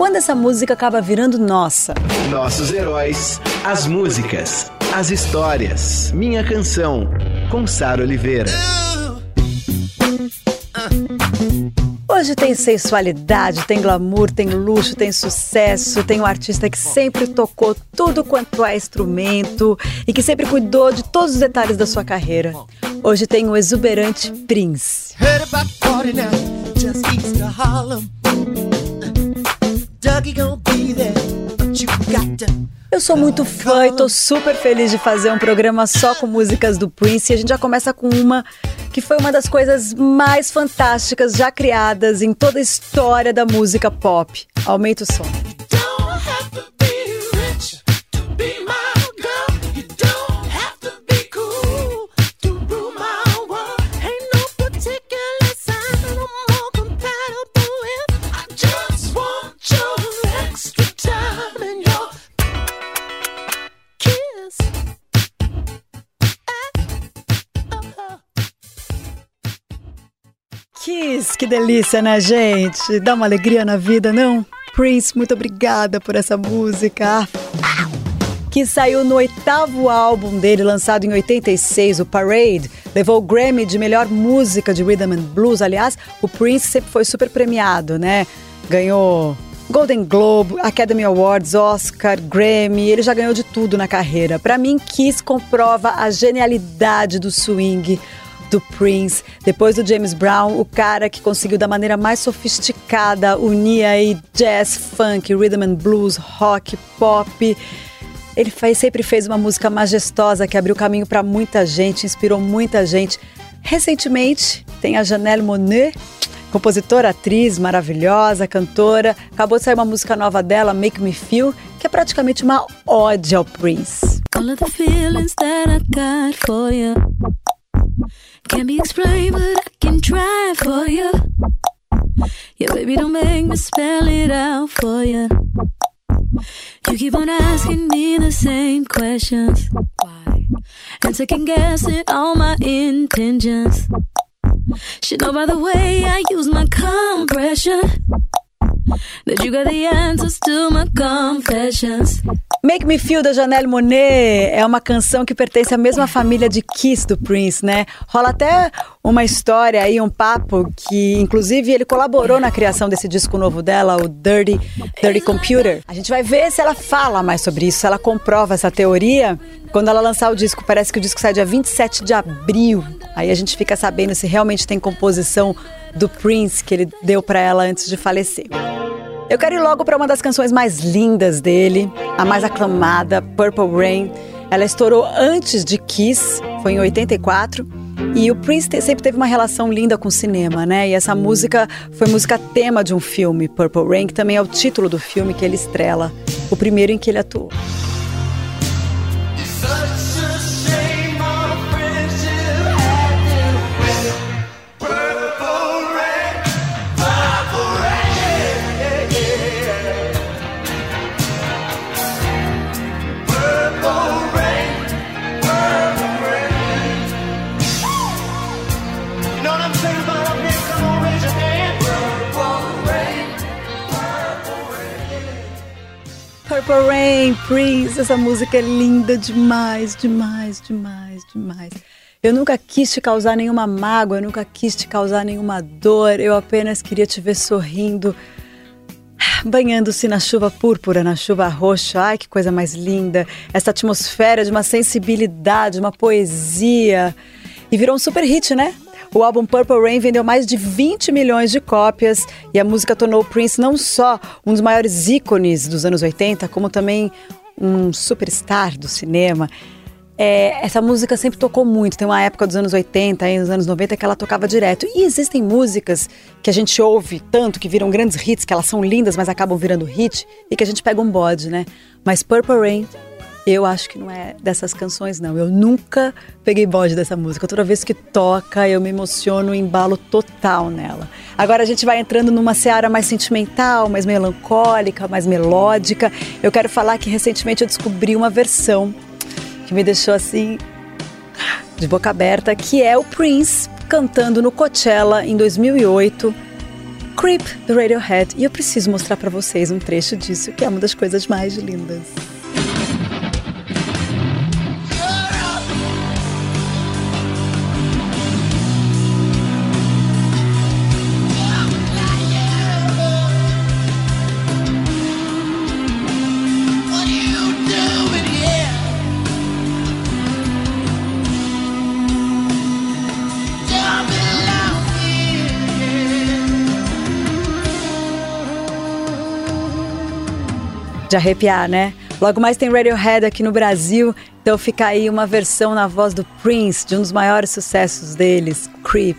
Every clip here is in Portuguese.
Quando essa música acaba virando nossa? Nossos heróis, as músicas, as histórias. Minha Canção, com Sara Oliveira. Hoje tem sensualidade, tem glamour, tem luxo, tem sucesso, tem um artista que sempre tocou tudo quanto é instrumento e que sempre cuidou de todos os detalhes da sua carreira. Hoje tem o exuberante Prince. Eu sou muito fã e tô super feliz de fazer um programa só com músicas do Prince. E a gente já começa com uma que foi uma das coisas mais fantásticas já criadas em toda a história da música pop. Aumenta o som. Que delícia, né, gente? Dá uma alegria na vida, não? Prince, muito obrigada por essa música. Que saiu no oitavo álbum dele, lançado em 86, o Parade. Levou o Grammy de melhor música de rhythm and blues. Aliás, o Prince sempre foi super premiado, né? Ganhou Golden Globe, Academy Awards, Oscar, Grammy, ele já ganhou de tudo na carreira. Para mim, Kiss comprova a genialidade do swing, do Prince, depois do James Brown, o cara que conseguiu da maneira mais sofisticada unir aí jazz, funk, rhythm and blues, rock, pop. Ele faz, sempre fez uma música majestosa que abriu caminho para muita gente, inspirou muita gente. Recentemente tem a Janelle Monet, compositora, atriz maravilhosa, cantora. Acabou de sair uma música nova dela, Make Me Feel, que é praticamente uma ode ao Prince. All of the feelings that I got for you. Can't be explained, but I can try for you. Yeah, baby, don't make me spell it out for you. You keep on asking me the same questions. Why? And second guessing all my intentions. Should know by the way I use my compression that you got the answers to my confessions. Make Me Feel da Janelle Monet é uma canção que pertence à mesma família de Kiss do Prince, né? Rola até uma história aí, um papo que, inclusive, ele colaborou na criação desse disco novo dela, o Dirty, Dirty Computer. A gente vai ver se ela fala mais sobre isso, se ela comprova essa teoria quando ela lançar o disco. Parece que o disco sai dia 27 de abril. Aí a gente fica sabendo se realmente tem composição do Prince que ele deu para ela antes de falecer. Eu quero ir logo para uma das canções mais lindas dele, a mais aclamada, Purple Rain. Ela estourou antes de Kiss, foi em 84. E o Prince sempre teve uma relação linda com o cinema, né? E essa música foi música tema de um filme, Purple Rain, que também é o título do filme que ele estrela, o primeiro em que ele atuou. Purple Rain, Prince, essa música é linda demais, demais, demais, demais. Eu nunca quis te causar nenhuma mágoa, eu nunca quis te causar nenhuma dor, eu apenas queria te ver sorrindo, banhando-se na chuva púrpura, na chuva roxa. Ai, que coisa mais linda! Essa atmosfera de uma sensibilidade, uma poesia. E virou um super hit, né? O álbum Purple Rain vendeu mais de 20 milhões de cópias e a música tornou Prince não só um dos maiores ícones dos anos 80, como também um superstar do cinema. É, essa música sempre tocou muito. Tem uma época dos anos 80 e nos anos 90 que ela tocava direto. E existem músicas que a gente ouve tanto, que viram grandes hits, que elas são lindas, mas acabam virando hit, e que a gente pega um bode, né? Mas Purple Rain Eu acho que não é dessas canções, não. Eu nunca peguei bode dessa música. Toda vez que toca, eu me emociono, embalo total nela. Agora a gente vai entrando numa seara mais sentimental, mais melancólica, mais melódica. Eu quero falar que recentemente eu descobri uma versão que me deixou assim de boca aberta, que é o Prince cantando no Coachella em 2008. Creep do Radiohead e eu preciso mostrar para vocês um trecho disso que é uma das coisas mais lindas. De arrepiar, né? Logo mais tem Radiohead aqui no Brasil, então fica aí uma versão na voz do Prince, de um dos maiores sucessos deles, Creep.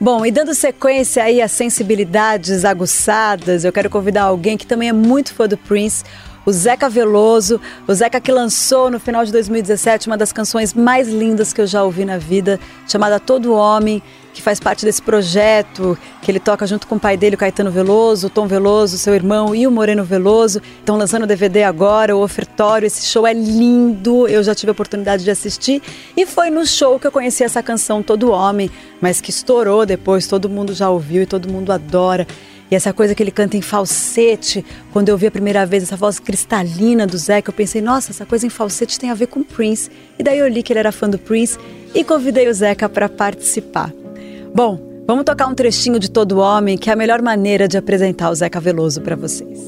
Bom, e dando sequência aí às sensibilidades aguçadas, eu quero convidar alguém que também é muito fã do Prince, o Zeca Veloso, o Zeca que lançou no final de 2017 uma das canções mais lindas que eu já ouvi na vida, chamada Todo Homem, que faz parte desse projeto que ele toca junto com o pai dele, o Caetano Veloso, o Tom Veloso, seu irmão e o Moreno Veloso. Estão lançando o DVD agora, o ofertório. Esse show é lindo, eu já tive a oportunidade de assistir e foi no show que eu conheci essa canção Todo Homem, mas que estourou depois, todo mundo já ouviu e todo mundo adora. E essa coisa que ele canta em falsete, quando eu vi a primeira vez essa voz cristalina do Zeca, eu pensei, nossa, essa coisa em falsete tem a ver com Prince. E daí eu li que ele era fã do Prince e convidei o Zeca para participar. Bom, vamos tocar um trechinho de Todo Homem, que é a melhor maneira de apresentar o Zeca Veloso para vocês.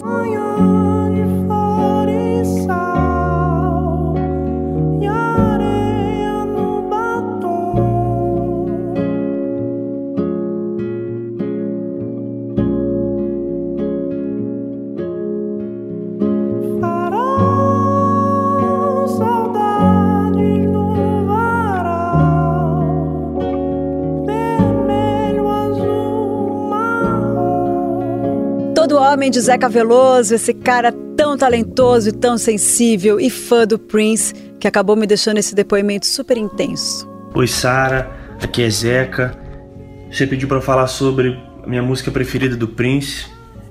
Homem de Zeca Veloso, esse cara tão talentoso e tão sensível e fã do Prince, que acabou me deixando esse depoimento super intenso. Oi, Sara, aqui é Zeca. Você pediu para falar sobre a minha música preferida do Prince.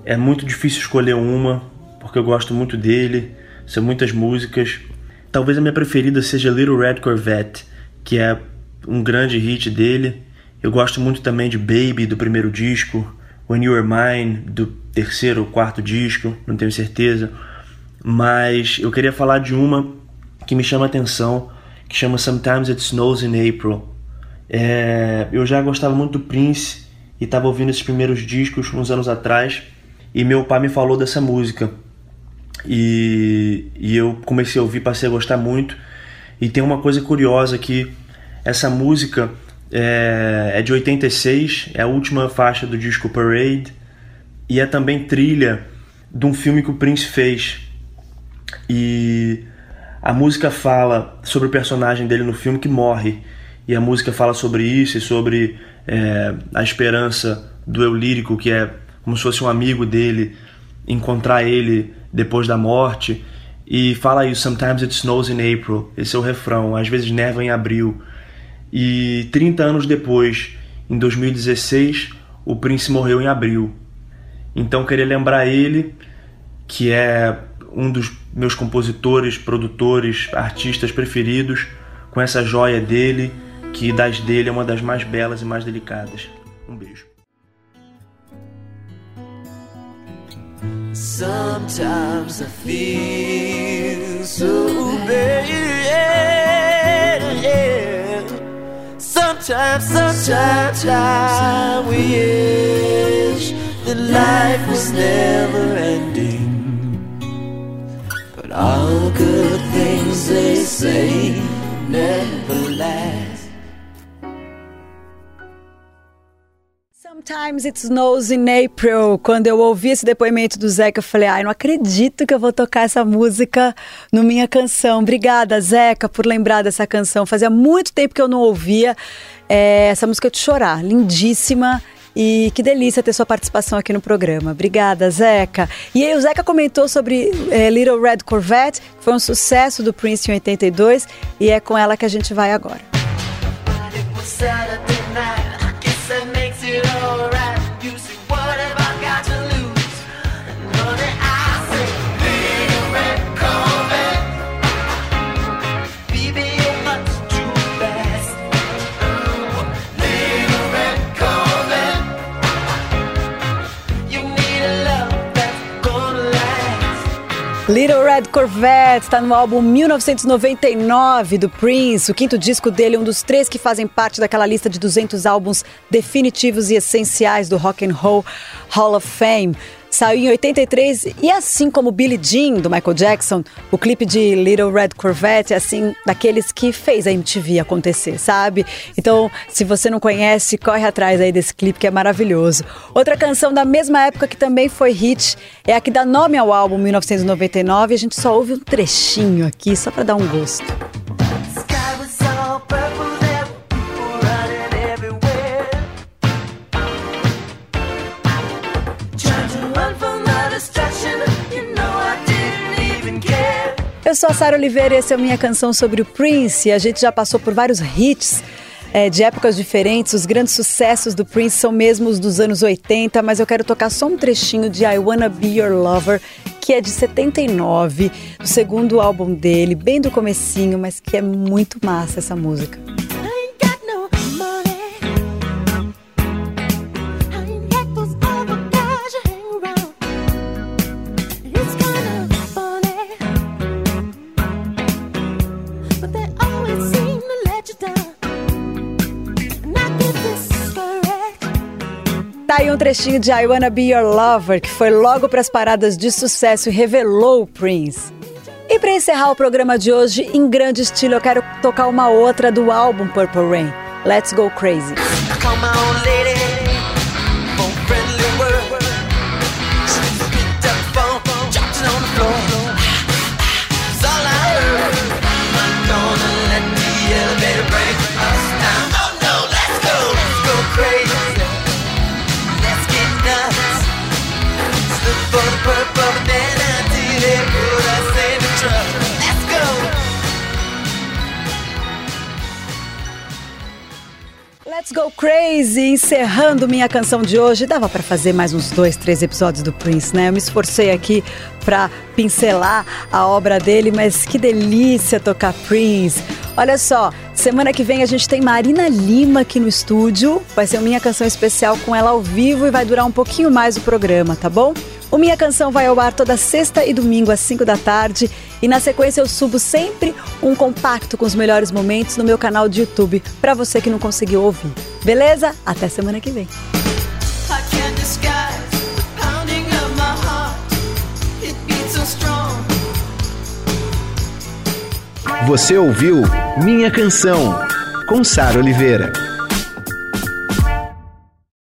É muito difícil escolher uma, porque eu gosto muito dele, são muitas músicas. Talvez a minha preferida seja Little Red Corvette, que é um grande hit dele. Eu gosto muito também de Baby, do primeiro disco, When You Were Mine, do terceiro ou quarto disco, não tenho certeza. Mas eu queria falar de uma que me chama atenção, que chama Sometimes It Snows in April. É, eu já gostava muito do Prince e estava ouvindo esses primeiros discos uns anos atrás e meu pai me falou dessa música e, e eu comecei a ouvir, passei a gostar muito e tem uma coisa curiosa que essa música é, é de 86, é a última faixa do disco Parade e é também trilha de um filme que o Prince fez. E a música fala sobre o personagem dele no filme que morre. E a música fala sobre isso e sobre é, a esperança do eu lírico, que é como se fosse um amigo dele, encontrar ele depois da morte. E fala isso, Sometimes it snows in April. Esse é o refrão. Às vezes neva em abril. E 30 anos depois, em 2016, o Prince morreu em abril. Então queria lembrar ele, que é um dos meus compositores, produtores, artistas preferidos, com essa joia dele, que das dele é uma das mais belas e mais delicadas. Um beijo. Sometimes I feel so. Sometimes, sometimes I wish that life was never ending. But all good things they say never last. Sometimes it snows in April. Quando eu ouvi esse depoimento do Zeca, eu falei: ai, não acredito que eu vou tocar essa música no minha canção. Obrigada, Zeca, por lembrar dessa canção. Fazia muito tempo que eu não ouvia. É, essa música de chorar, lindíssima. E que delícia ter sua participação aqui no programa. Obrigada, Zeca. E aí o Zeca comentou sobre é, Little Red Corvette, que foi um sucesso do Prince em 82, e é com ela que a gente vai agora. Saturday Little Red Corvette está no álbum 1999 do Prince, o quinto disco dele, um dos três que fazem parte daquela lista de 200 álbuns definitivos e essenciais do Rock and Roll Hall of Fame. Saiu em 83 e assim como Billie Jean do Michael Jackson, o clipe de Little Red Corvette é assim daqueles que fez a MTV acontecer, sabe? Então, se você não conhece, corre atrás aí desse clipe que é maravilhoso. Outra canção da mesma época que também foi hit é a que dá nome ao álbum 1999 e a gente só ouve um trechinho aqui só para dar um gosto. Eu sou a Sara Oliveira e essa é a minha canção sobre o Prince. A gente já passou por vários hits é, de épocas diferentes. Os grandes sucessos do Prince são mesmo os dos anos 80, mas eu quero tocar só um trechinho de I Wanna Be Your Lover, que é de 79, do segundo álbum dele, bem do comecinho, mas que é muito massa essa música. Aí um trechinho de I Wanna Be Your Lover, que foi logo para as paradas de sucesso e revelou o Prince. E para encerrar o programa de hoje, em grande estilo, eu quero tocar uma outra do álbum Purple Rain, Let's Go Crazy. Let's Go Crazy, encerrando minha canção de hoje. Dava para fazer mais uns dois, três episódios do Prince, né? Eu me esforcei aqui para pincelar a obra dele, mas que delícia tocar Prince. Olha só, semana que vem a gente tem Marina Lima aqui no estúdio. Vai ser minha canção especial com ela ao vivo e vai durar um pouquinho mais o programa, tá bom? O Minha Canção vai ao ar toda sexta e domingo às 5 da tarde. E na sequência eu subo sempre um compacto com os melhores momentos no meu canal de YouTube, para você que não conseguiu ouvir. Beleza? Até semana que vem. Você ouviu Minha Canção, com Sara Oliveira.